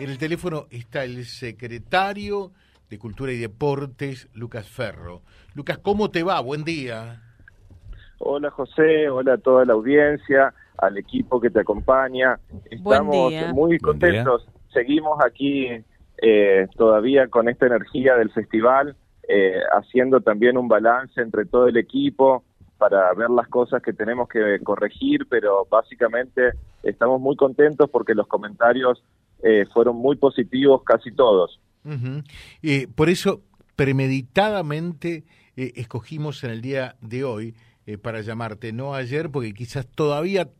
En el teléfono está el secretario de Cultura y Deportes, Lucas Ferro. Lucas, ¿cómo te va? Buen día. Hola José, hola a toda la audiencia, al equipo que te acompaña. Estamos muy contentos. Seguimos aquí eh, todavía con esta energía del festival, eh, haciendo también un balance entre todo el equipo para ver las cosas que tenemos que corregir, pero básicamente estamos muy contentos porque los comentarios eh, fueron muy positivos casi todos. por eso, premeditadamente eh, escogimos en el día de hoy para llamarte, no ayer, porque quizás todavía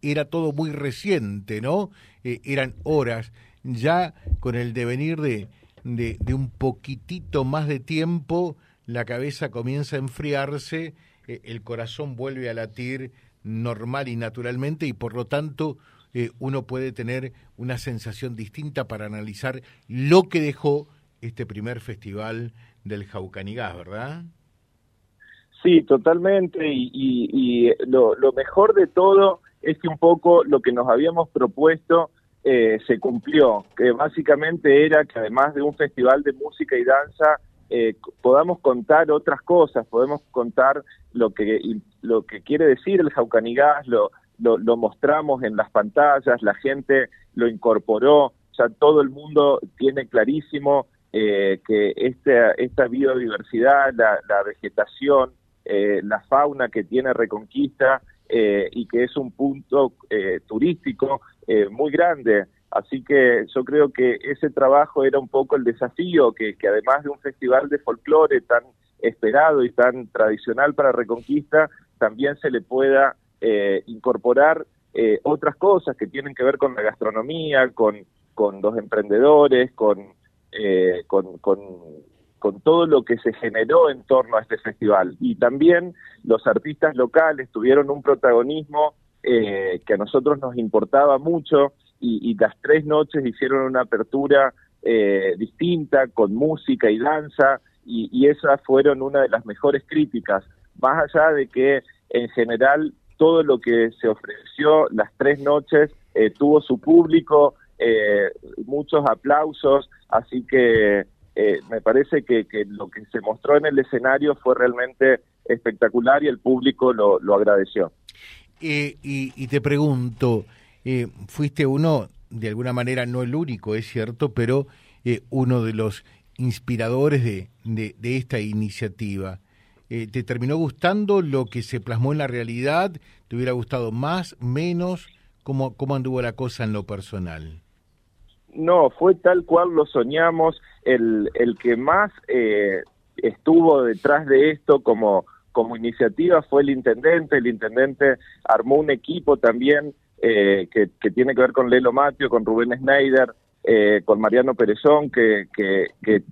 era todo muy reciente, ¿no? eran horas. Ya con el devenir de, de, de un poquitito más de tiempo, la cabeza comienza a enfriarse, el corazón vuelve a latir normal y naturalmente y por lo tanto eh, uno puede tener una sensación distinta para analizar lo que dejó este primer festival del Jaucanigás, ¿verdad? Sí, totalmente. Y, lo, mejor de todo es que un poco lo que nos habíamos propuesto eh, se cumplió, que básicamente era que además de un festival de música y danza, eh, podamos contar otras cosas, podemos contar lo que, lo que quiere decir el Jaucanigás, lo, lo, mostramos en las pantallas, la gente lo incorporó, ya todo el mundo tiene clarísimo eh, que esta, esta biodiversidad, la, vegetación, eh, la fauna que tiene Reconquista eh, y que es un punto turístico muy grande. Así que yo creo que ese trabajo era un poco el desafío, que, que además de un festival de folclore tan esperado y tan tradicional para Reconquista, también se le pueda eh, incorporar eh, otras cosas que tienen que ver con la gastronomía, con, con los emprendedores, eh, con, con, con, todo lo que se generó en torno a este festival. Y también los artistas locales tuvieron un protagonismo que a nosotros nos importaba mucho y, las tres noches hicieron una apertura distinta con música y danza y esas fueron una de las mejores críticas, más allá de que en general todo lo que se ofreció las tres noches eh, tuvo su público, eh, muchos aplausos, así que eh, me parece que, lo que se mostró en el escenario fue realmente espectacular y el público lo, agradeció. Y, y, te pregunto, fuiste uno, de alguna manera no el único, es cierto, pero uno de los inspiradores de, de esta iniciativa. Eh, ¿Te terminó gustando lo que se plasmó en la realidad? ¿Te hubiera gustado más, menos? ¿Cómo, anduvo la cosa en lo personal? No, fue tal cual lo soñamos. El, el que más eh, estuvo detrás de esto como, iniciativa fue el intendente. El intendente armó un equipo también eh, que, que, tiene que ver con Lelo Matio, con Rubén Schneider, con Mariano Perezón, que, que, que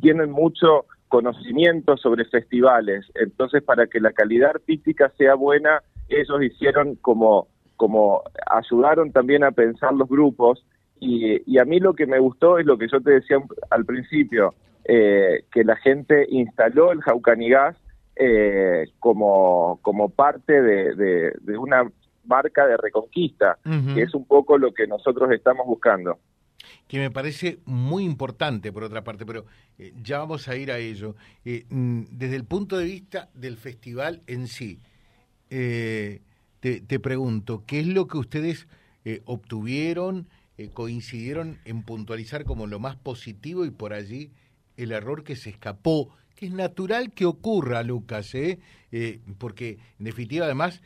tienen mucho conocimiento sobre festivales. Entonces, para que la calidad artística sea buena, ellos hicieron como, como ayudaron también a pensar los grupos. Y, a mí lo que me gustó es lo que yo te decía al principio, eh, que la gente instaló el Jaucanigás eh, como, como parte de, de, una marca de reconquista, que es un poco lo que nosotros estamos buscando que me parece muy importante por otra parte, pero eh, ya vamos a ir a ello. Eh, mm, desde el punto de vista del festival en sí, eh, te, pregunto, ¿qué es lo que ustedes obtuvieron, coincidieron en puntualizar como lo más positivo y por allí el error que se escapó? Que es natural que ocurra, Lucas, porque en definitiva además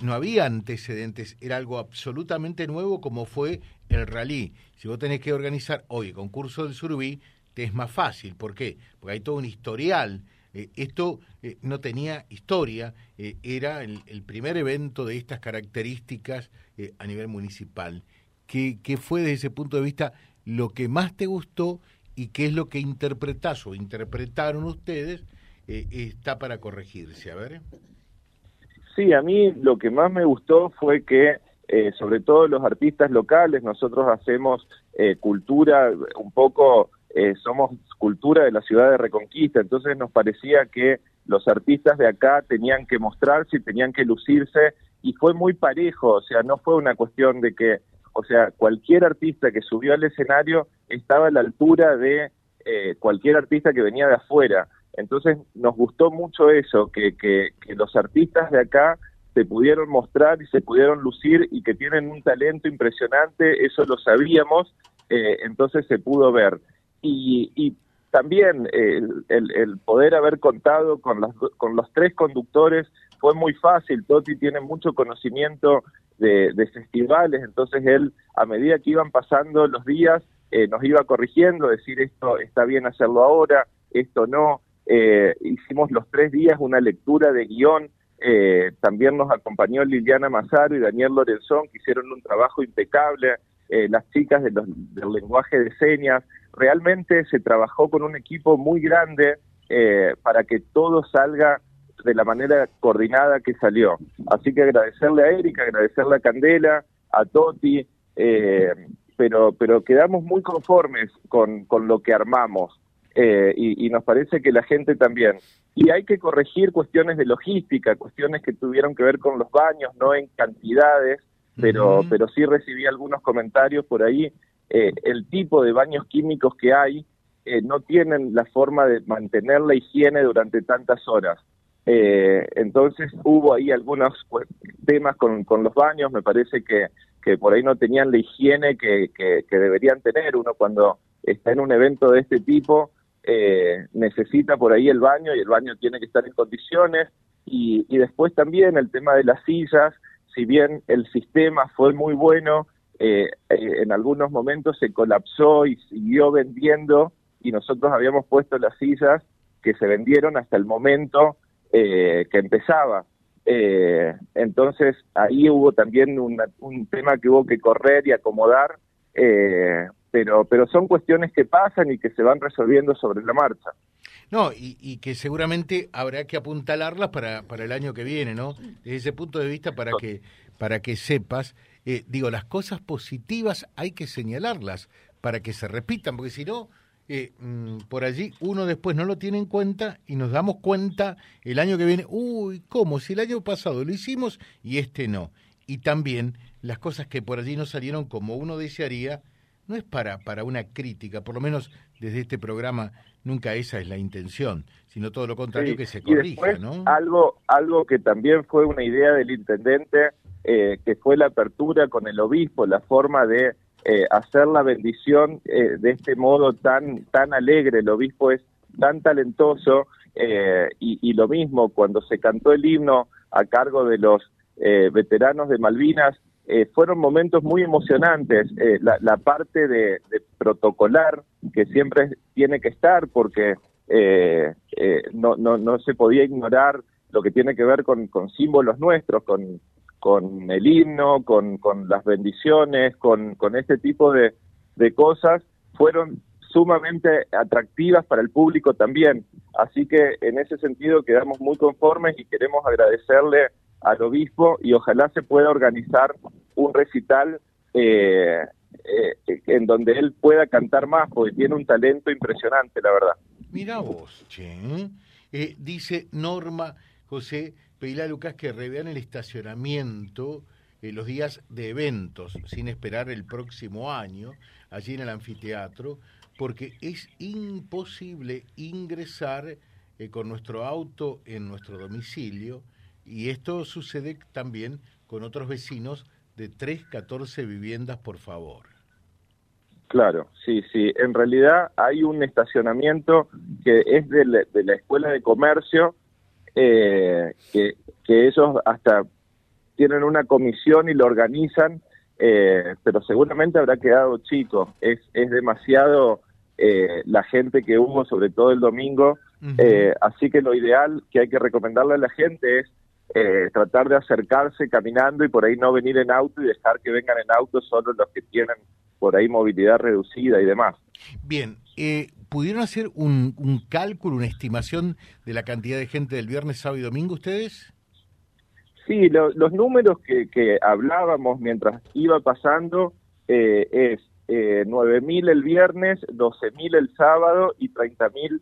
no había antecedentes, era algo absolutamente nuevo como fue el rally. Si vos tenés que organizar hoy concurso del Surubí, te es más fácil. ¿Por qué? Porque hay todo un historial. Eh, esto eh, no tenía historia, era el, primer evento de estas características a nivel municipal. ¿Qué, ¿Qué fue desde ese punto de vista lo que más te gustó y qué es lo que interpretás o interpretaron ustedes? está para corregirse. A ver. Sí, a mí lo que más me gustó fue que, eh, sobre todo los artistas locales, nosotros hacemos eh, cultura, un poco eh, somos cultura de la ciudad de Reconquista, entonces nos parecía que los artistas de acá tenían que mostrarse y tenían que lucirse y fue muy parejo, o sea, no fue una cuestión de que o sea, cualquier artista que subió al escenario estaba a la altura de eh, cualquier artista que venía de afuera. Entonces nos gustó mucho eso, que, que, los artistas de acá se pudieron mostrar y se pudieron lucir y que tienen un talento impresionante, eso lo sabíamos, eh, entonces se pudo ver. Y, y también el, el, poder haber contado con, las, con los tres conductores fue muy fácil. Toti tiene mucho conocimiento de, de festivales, entonces él, a medida que iban pasando los días, eh, nos iba corrigiendo, decir esto está bien hacerlo ahora, esto no. Eh, hicimos los tres días una lectura de guion. Eh, también nos acompañó Liliana Mazaro y Daniel Lorenzón, que hicieron un trabajo impecable. las chicas de del lenguaje de señas. Realmente se trabajó con un equipo muy grande para que todo salga de la manera coordinada que salió. Así que agradecerle a Erika, agradecerle a Candela, a Toti, eh, pero, pero quedamos muy conformes con, con lo que armamos eh, y, nos parece que la gente también. Y hay que corregir cuestiones de logística, cuestiones que tuvieron que ver con los baños, no en cantidades, pero, pero sí recibí algunos comentarios por ahí. Eh, el tipo de baños químicos que hay eh, no tienen la forma de mantener la higiene durante tantas horas. Eh, entonces hubo ahí algunos pues, temas con, con, los baños, me parece que, que, por ahí no tenían la higiene que, que, deberían tener. Uno cuando está en un evento de este tipo eh, necesita por ahí el baño y el baño tiene que estar en condiciones. Y, y después también el tema de las sillas, si bien el sistema fue muy bueno, eh, en algunos momentos se colapsó y siguió vendiendo y nosotros habíamos puesto las sillas que se vendieron hasta el momento eh, que empezaba. Eh, entonces ahí hubo también un tema que hubo que correr y acomodar, eh, pero, pero son cuestiones que pasan y que se van resolviendo sobre la marcha. No, y, que seguramente habrá que apuntalarlas para, para el año que viene, ¿no? Desde ese punto de vista, para que, para que sepas, digo, las cosas positivas hay que señalarlas para que se repitan, porque si no, eh, mm, por allí uno después no lo tiene en cuenta y nos damos cuenta el año que viene, uy, ¿cómo? Si el año pasado lo hicimos y este no. Y también las cosas que por allí no salieron como uno desearía, no es para, para una crítica, por lo menos desde este programa nunca esa es la intención, sino todo lo contrario que se corrija, ¿no? Algo, algo que también fue una idea del intendente, eh, que fue la apertura con el obispo, la forma de eh, hacer la bendición eh, de este modo tan, tan alegre. El obispo es tan talentoso eh, y, lo mismo cuando se cantó el himno a cargo de los veteranos de Malvinas, fueron momentos muy emocionantes. La, parte de, protocolar que siempre tiene que estar porque no, no, no se podía ignorar lo que tiene que ver con, con símbolos nuestros, con, con el himno, con, con las bendiciones, con, con este tipo de, de cosas, fueron sumamente atractivas para el público también. Así que en ese sentido quedamos muy conformes y queremos agradecerle al obispo y ojalá se pueda organizar un recital eh, eh, en donde él pueda cantar más, porque tiene un talento impresionante, la verdad. Mira vos. Eh, dice Norma José pedirle Lucas que revean el estacionamiento en los días de eventos, sin esperar el próximo año, allí en el anfiteatro, porque es imposible ingresar eh, con nuestro auto en nuestro domicilio, y esto sucede también con otros vecinos de 3, 14 viviendas, por favor. Claro, sí, sí. En realidad hay un estacionamiento que es de la Escuela de Comercio, eh, que, que ellos hasta tienen una comisión y lo organizan, eh, pero seguramente habrá quedado chico. Es, es demasiado eh, la gente que hubo, sobre todo el domingo. Eh, así que lo ideal que hay que recomendarle a la gente es tratar de acercarse caminando y por ahí no venir en auto y dejar que vengan en auto solo los que tienen por ahí movilidad reducida y demás. Bien, eh, ¿pudieron hacer un, un, cálculo, una estimación de la cantidad de gente del viernes, sábado y domingo ustedes? Sí, los números que, que, hablábamos mientras iba pasando eh, es eh, 9.000 el viernes, 12.000 el sábado y 30.000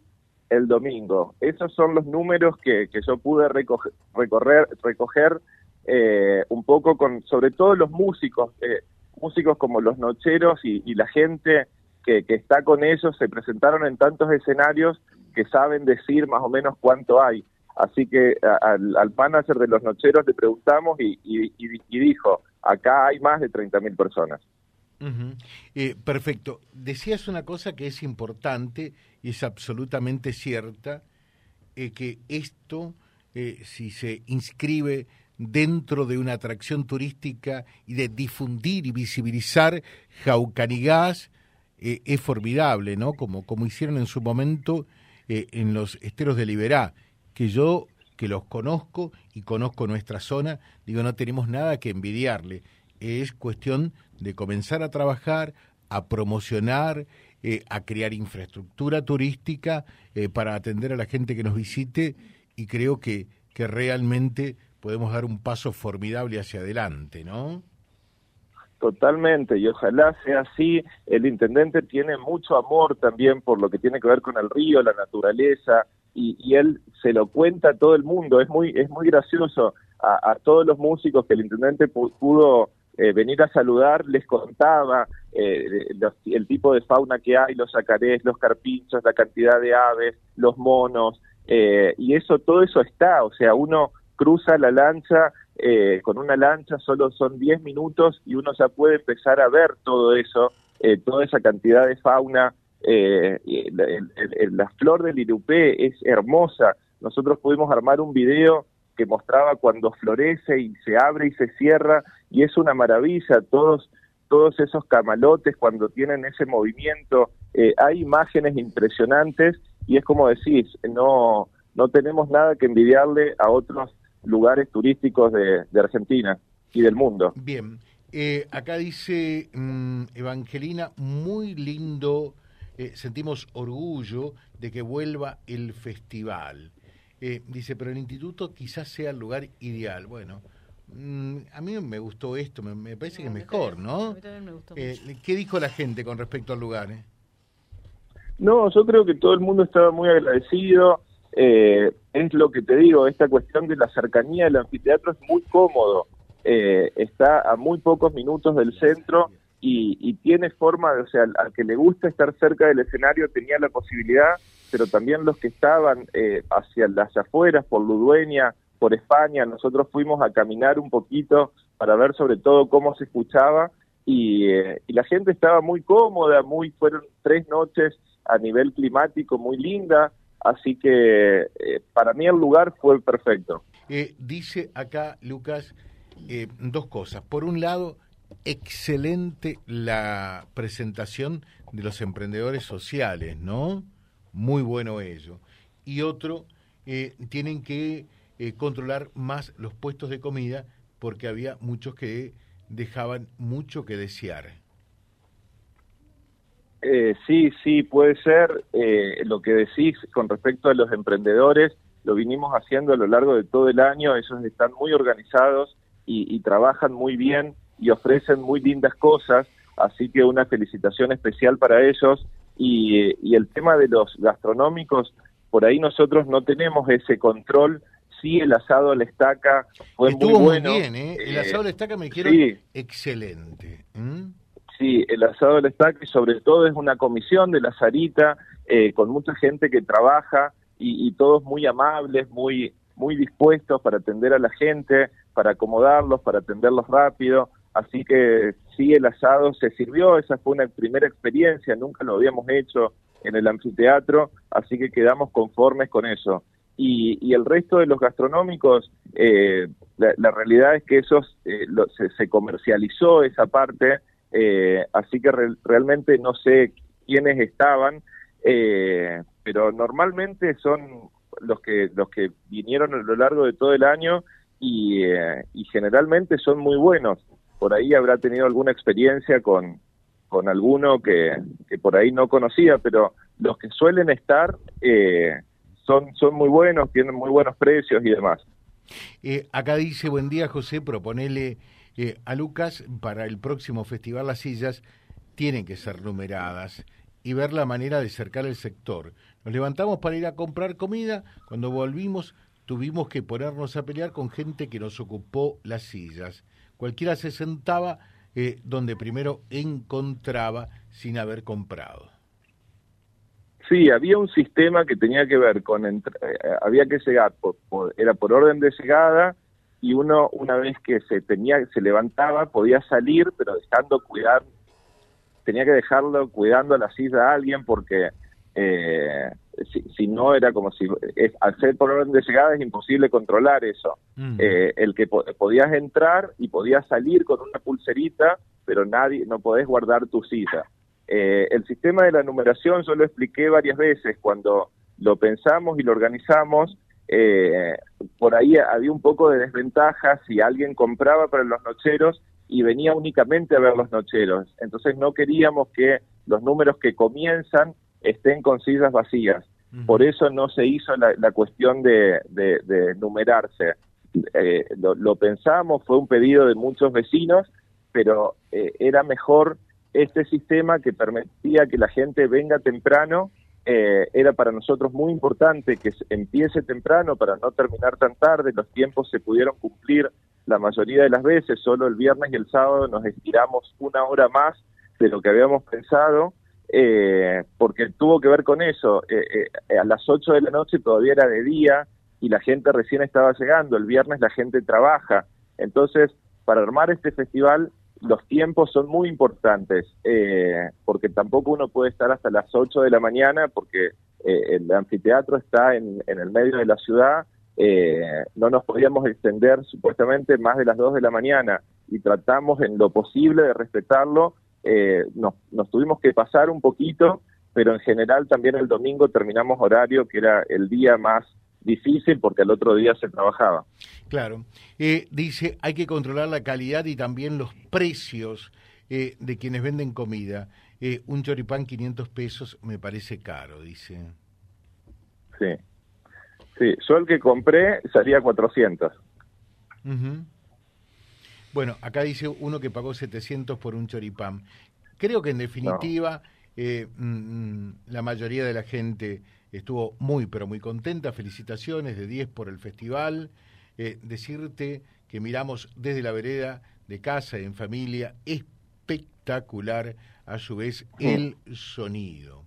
el domingo. Esos son los números que, que yo pude recoger, recorrer, recoger eh, un poco con, sobre todo los músicos. Eh, músicos como los Nocheros y, la gente que, está con ellos se presentaron en tantos escenarios que saben decir más o menos cuánto hay. Así que al, al manager de los Nocheros le preguntamos y, y dijo, acá hay más de 30.000 personas. Eh, perfecto. Decías una cosa que es importante y es absolutamente cierta, eh, que esto, eh, si se inscribe dentro de una atracción turística y de difundir y visibilizar Jaucanigás, es formidable, ¿no? Como, como hicieron en su momento en los esteros de Liberá, que yo que los conozco y conozco nuestra zona, digo, no tenemos nada que envidiarle. Es cuestión de comenzar a trabajar, a promocionar, eh, a crear infraestructura turística eh, para atender a la gente que nos visite y creo que, que realmente podemos dar un paso formidable hacia adelante, ¿no? Totalmente, y ojalá sea así. El intendente tiene mucho amor también por lo que tiene que ver con el río, la naturaleza, y, y él se lo cuenta a todo el mundo. Es muy, es muy gracioso a, a todos los músicos que el intendente pudo eh, venir a saludar, les contaba eh, el tipo de fauna que hay, los acarés, los carpinchos, la cantidad de aves, los monos, eh, y eso, todo eso está, o sea, uno cruza la lancha, con una lancha solo son 10 minutos y uno ya puede empezar a ver todo eso, toda esa cantidad de fauna. la flor del irupé es hermosa. Nosotros pudimos armar un video que mostraba cuando florece y se abre y se cierra y es una maravilla. Todos todos esos camalotes cuando tienen ese movimiento eh, hay imágenes impresionantes y es como decís no no tenemos nada que envidiarle a otros lugares turísticos de, Argentina y del mundo. Bien eh, acá dice mm, Evangelina muy lindo eh, sentimos orgullo de que vuelva el festival eh, dice, pero el instituto quizás sea el lugar ideal. Bueno, mm, a mí me gustó esto, me, parece que es mejor, ¿no? Eh, ¿Qué dijo la gente con respecto al lugar? Eh? No, yo creo que todo el mundo estaba muy agradecido. es lo que te digo, esta cuestión de la cercanía del anfiteatro es muy cómodo. está a muy pocos minutos del centro y, tiene forma, de, o sea, al, que le gusta estar cerca del escenario tenía la posibilidad, pero también los que estaban eh, hacia las afueras, por Ludueña, por España, nosotros fuimos a caminar un poquito para ver sobre todo cómo se escuchaba y, eh, la gente estaba muy cómoda, muy fueron tres noches a nivel climático muy linda, así que eh, para mí el lugar fue perfecto. dice acá Lucas dos cosas. Por un lado, excelente la presentación de los emprendedores sociales, ¿no? Muy bueno ello. Y otro, eh, tienen que eh, controlar más los puestos de comida porque había muchos que dejaban mucho que desear. Eh, sí, sí, puede ser. lo que decís con respecto a los emprendedores, lo vinimos haciendo a lo largo de todo el año. Ellos están muy organizados y trabajan muy bien y ofrecen muy lindas cosas, así que una felicitación especial para ellos. Y, el tema de los gastronómicos, por ahí nosotros no tenemos ese control. Sí, el asado a la estaca fue muy bueno. Muy bien, ¿eh? El asado a la estaca me dijeron excelente. Sí, el asado a la estaca y sobre todo es una comisión de la Sarita eh, con mucha gente que trabaja y, y todos muy amables, muy muy dispuestos para atender a la gente, para acomodarlos, para atenderlos rápido. Así que sí, el asado se sirvió, esa fue una primera experiencia, nunca lo habíamos hecho en el anfiteatro, así que quedamos conformes con eso. Y, el resto de los gastronómicos, eh, la, realidad es que esos eh, se, comercializó esa parte, eh, así que realmente no sé quiénes estaban, pero normalmente son los que los que vinieron a lo largo de todo el año y, y generalmente son muy buenos por ahí habrá tenido alguna experiencia con, con alguno que, que por ahí no conocía, pero los que suelen estar eh, son, son muy buenos, tienen muy buenos precios y demás. Eh, acá dice, buen día José, proponele eh, a Lucas para el próximo festival las sillas tienen que ser numeradas y ver la manera de cercar el sector. Nos levantamos para ir a comprar comida, cuando volvimos tuvimos que ponernos a pelear con gente que nos ocupó las sillas cualquiera se sentaba eh, donde primero encontraba sin haber comprado. Sí, había un sistema que tenía que ver con, eh, había que llegar, era por orden de llegada y uno una vez que se tenía, se levantaba podía salir, pero dejando cuidar, tenía que dejarlo cuidando la silla a alguien porque eh, si, no era como si es, al ser por orden de llegada es imposible controlar eso. Mm. Eh, el que podías entrar y podías salir con una pulserita, pero nadie no podés guardar tu silla. Eh, el sistema de la numeración yo lo expliqué varias veces cuando lo pensamos y lo organizamos. Eh, por ahí había un poco de desventaja si alguien compraba para los nocheros y venía únicamente a ver los nocheros. Entonces no queríamos que los números que comienzan estén con sillas vacías. Por eso no se hizo la, cuestión de, numerarse. Eh, lo, pensamos, fue un pedido de muchos vecinos, pero era mejor este sistema que permitía que la gente venga temprano. Eh, era para nosotros muy importante que empiece temprano para no terminar tan tarde, los tiempos se pudieron cumplir la mayoría de las veces, solo el viernes y el sábado nos estiramos una hora más de lo que habíamos pensado, eh, porque tuvo que ver con eso, eh, a las 8 de la noche todavía era de día y la gente recién estaba llegando, el viernes la gente trabaja, entonces para armar este festival los tiempos son muy importantes, eh, porque tampoco uno puede estar hasta las 8 de la mañana, porque eh, el anfiteatro está en, el medio de la ciudad, eh, no nos podíamos extender supuestamente más de las 2 de la mañana y tratamos en lo posible de respetarlo, nos, nos tuvimos que pasar un poquito, pero en general también el domingo terminamos horario, que era el día más difícil porque el otro día se trabajaba. Claro. Eh, dice, hay que controlar la calidad y también los precios eh, de quienes venden comida. Eh, un choripán 500 pesos me parece caro, dice. Sí. Sí, yo el que compré salía 400. Bueno, acá dice uno que pagó 700 por un choripán. Creo que en definitiva mm, mm, la mayoría de la gente estuvo muy, pero muy contenta. Felicitaciones de 10 por el festival. Eh, decirte que miramos desde la vereda de casa, en familia, espectacular a su vez el sonido.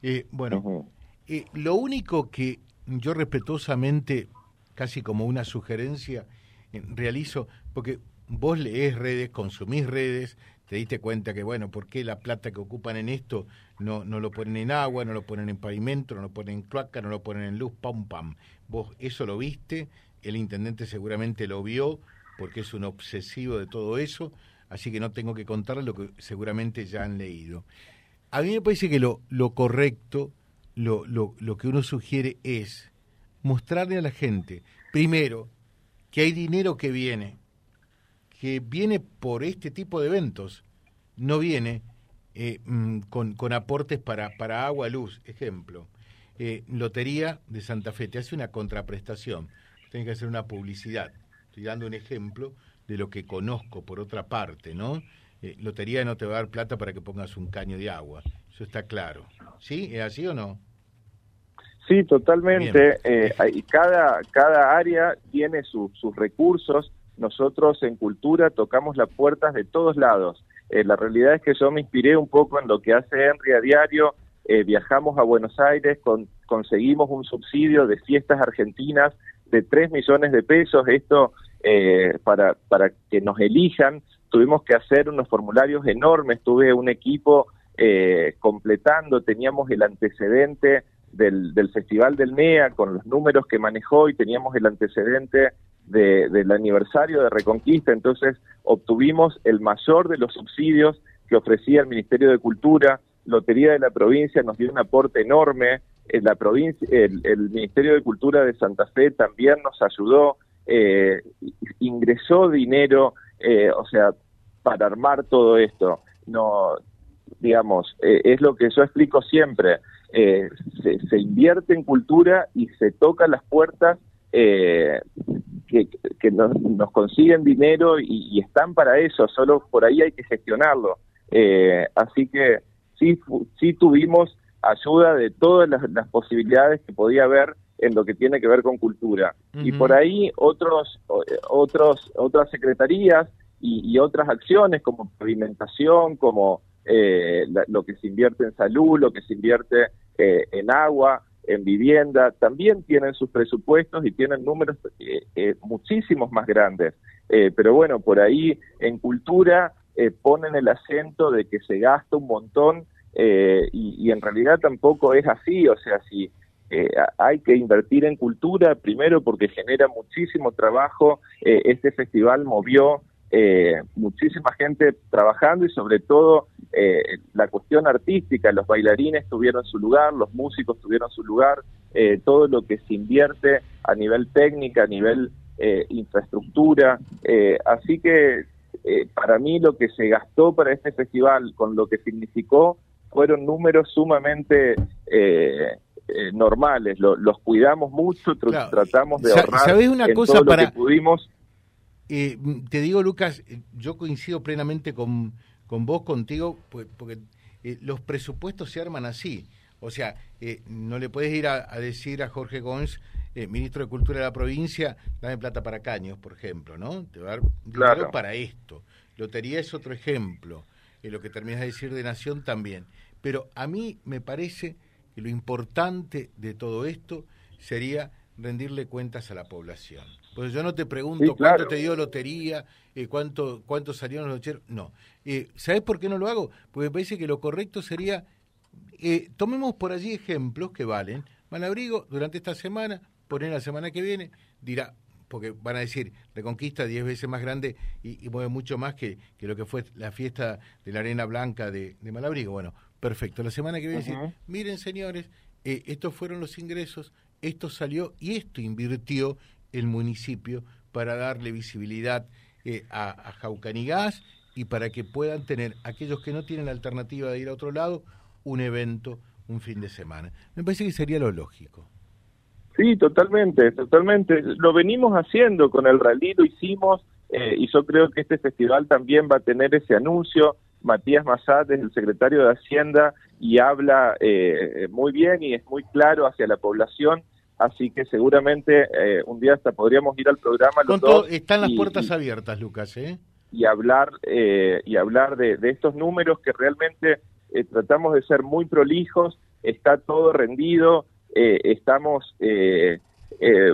Eh, bueno, eh, lo único que yo respetuosamente, casi como una sugerencia, realizo, porque vos lees redes, consumís redes, te diste cuenta que, bueno, ¿por qué la plata que ocupan en esto no, no lo ponen en agua, no lo ponen en pavimento, no lo ponen en cloaca, no lo ponen en luz, pam, pam? Vos eso lo viste, el intendente seguramente lo vio, porque es un obsesivo de todo eso, así que no tengo que contarle lo que seguramente ya han leído. A mí me parece que lo, lo correcto, lo, lo, lo que uno sugiere es mostrarle a la gente, primero, que hay dinero que viene, que viene por este tipo de eventos, no viene eh, mm, con, con, aportes para, para agua, luz, ejemplo. Eh, Lotería de Santa Fe te hace una contraprestación, tienes que hacer una publicidad. Estoy dando un ejemplo de lo que conozco por otra parte, ¿no? Eh, lotería no te va a dar plata para que pongas un caño de agua, eso está claro. ¿Sí? ¿Es así o no? Sí, totalmente. cada, cada área tiene sus recursos nosotros en cultura tocamos las puertas de todos lados. Eh, la realidad es que yo me inspiré un poco en lo que hace Henry a diario. Eh, viajamos a Buenos Aires, con, conseguimos un subsidio de fiestas argentinas de 3 millones de pesos. Esto eh, para, para que nos elijan. Tuvimos que hacer unos formularios enormes. Tuve un equipo completando, teníamos el antecedente del, del Festival del NEA con los números que manejó y teníamos el antecedente del aniversario de Reconquista, entonces obtuvimos el mayor de los subsidios que ofrecía el Ministerio de Cultura, Lotería de la provincia nos dio un aporte enorme, en la provincia, el, Ministerio de Cultura de Santa Fe también nos ayudó, eh, ingresó dinero, eh, o sea, para armar todo esto. No, digamos, eh, es lo que yo explico siempre. Se, se, invierte en cultura y se tocan las puertas eh, que, nos, consiguen dinero y, están para eso, solo por ahí hay que gestionarlo. Eh, así que sí, sí tuvimos ayuda de todas las, posibilidades que podía haber en lo que tiene que ver con cultura. Y por ahí otros, otros, otras secretarías y, otras acciones como pavimentación, como eh, lo que se invierte en salud, lo que se invierte eh, en agua, en vivienda, también tienen sus presupuestos y tienen números eh, muchísimos más grandes. pero bueno, por ahí en cultura ponen el acento de que se gasta un montón y, y, en realidad tampoco es así, o sea, si hay que invertir en cultura, primero porque genera muchísimo trabajo, este festival movió eh, muchísima gente trabajando y sobre todo eh, la cuestión artística, los bailarines tuvieron su lugar, los músicos tuvieron su lugar, eh, todo lo que se invierte a nivel técnica, a nivel eh, infraestructura, así que para mí lo que se gastó para este festival con lo que significó fueron números sumamente normales, los cuidamos mucho, tratamos de ahorrar ¿Sabes una cosa todo para... lo que pudimos eh, te digo, Lucas, eh, yo coincido plenamente con, con vos, contigo, pues, porque eh, los presupuestos se arman así. O sea, no le puedes ir a, decir a Jorge Gómez, ministro de Cultura de la provincia, dame plata para caños, por ejemplo, ¿no? Te va a dar dinero para esto. Lotería es otro ejemplo. lo que terminas de decir de Nación también. Pero a mí me parece que lo importante de todo esto sería rendirle cuentas a la población. Pues yo no te pregunto cuánto te dio lotería, eh, cuánto, cuánto salieron los locheros. No. Eh, ¿Sabes por qué no lo hago? Porque me parece que lo correcto sería, eh, tomemos por allí ejemplos que valen. Malabrigo, durante esta semana, poner la semana que viene, dirá, porque van a decir, Reconquista diez veces más grande y, mueve mucho más que, que, lo que fue la fiesta de la Arena Blanca de, de Malabrigo. Bueno, perfecto. La semana que viene, decir, miren señores, estos fueron los ingresos, esto salió y esto invirtió el municipio para darle visibilidad eh, a, a Jaucanigás y para que puedan tener aquellos que no tienen alternativa de ir a otro lado un evento un fin de semana. Me parece que sería lo lógico. Sí, totalmente, totalmente. Lo venimos haciendo con el rally, lo hicimos eh, y yo creo que este festival también va a tener ese anuncio. Matías Massad es el secretario de Hacienda y habla eh, muy bien y es muy claro hacia la población así que seguramente eh, un día hasta podríamos ir al programa los dos están las puertas abiertas Lucas ¿eh? y hablar eh, y hablar de, estos números que realmente eh, tratamos de ser muy prolijos está todo rendido estamos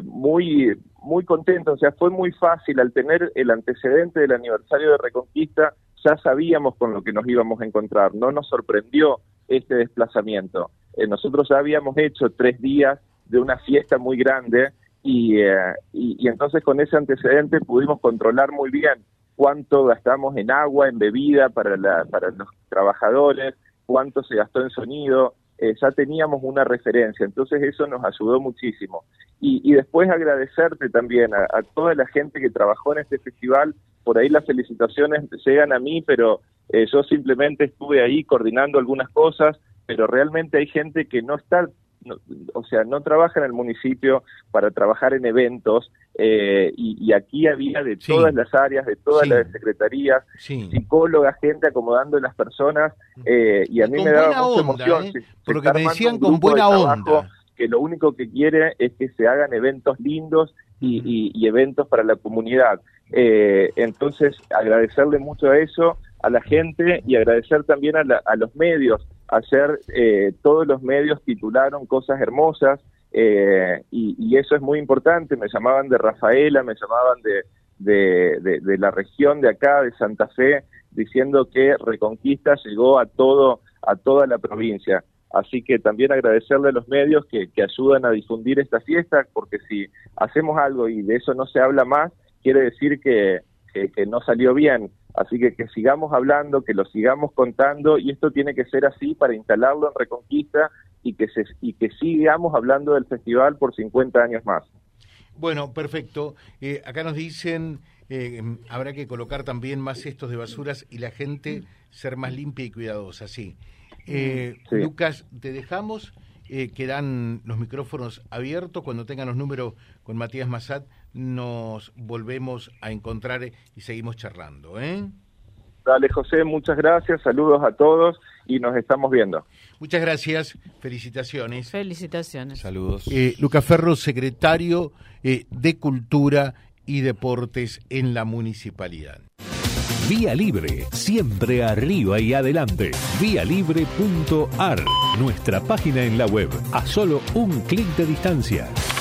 muy muy contentos o sea fue muy fácil al tener el antecedente del aniversario de Reconquista ya sabíamos con lo que nos íbamos a encontrar no nos sorprendió este desplazamiento nosotros ya habíamos hecho tres días de una fiesta muy grande eh, y, y, entonces con ese antecedente pudimos controlar muy bien cuánto gastamos en agua, en bebida para, la, para los trabajadores, cuánto se gastó en sonido, eh, ya teníamos una referencia, entonces eso nos ayudó muchísimo. Y, y después agradecerte también a, toda la gente que trabajó en este festival, por ahí las felicitaciones llegan a mí, pero eh, yo simplemente estuve ahí coordinando algunas cosas, pero realmente hay gente que no está o sea, no trabaja en el municipio para trabajar en eventos eh, y, aquí había de todas las áreas, de todas las secretarías, psicólogas, gente acomodando a las personas eh, y a mí me daba mucha emoción. ¿eh? Porque me decían con buena onda. Que lo único que quiere es que se hagan eventos lindos y, eventos para la comunidad. entonces, agradecerle mucho a eso, a la gente y agradecer también a los medios Ayer eh, todos los medios titularon cosas hermosas eh, y, eso es muy importante. Me llamaban de Rafaela, me llamaban de, de, la región de acá, de Santa Fe, diciendo que Reconquista llegó a todo a toda la provincia. Así que también agradecerle a los medios que, que ayudan a difundir esta fiesta, porque si hacemos algo y de eso no se habla más, quiere decir que, que no salió bien. Así que que sigamos hablando, que lo sigamos contando y esto tiene que ser así para instalarlo en Reconquista y que, se, y que sigamos hablando del festival por 50 años más. Bueno, perfecto. Eh, acá nos dicen, eh, habrá que colocar también más cestos de basuras y la gente ser más limpia y cuidadosa, sí. Eh, Lucas, te dejamos, quedan los micrófonos abiertos, cuando tengan los números con Matías Massad nos volvemos a encontrar y seguimos charlando. ¿eh? Dale, José, muchas gracias, saludos a todos y nos estamos viendo. Muchas gracias, felicitaciones. Felicitaciones. Saludos. Eh, Lucas Ferro, secretario eh, de Cultura y Deportes en la municipalidad. Vía Libre, siempre arriba y adelante. Vialibre.ar, nuestra página en la web, a solo un clic de distancia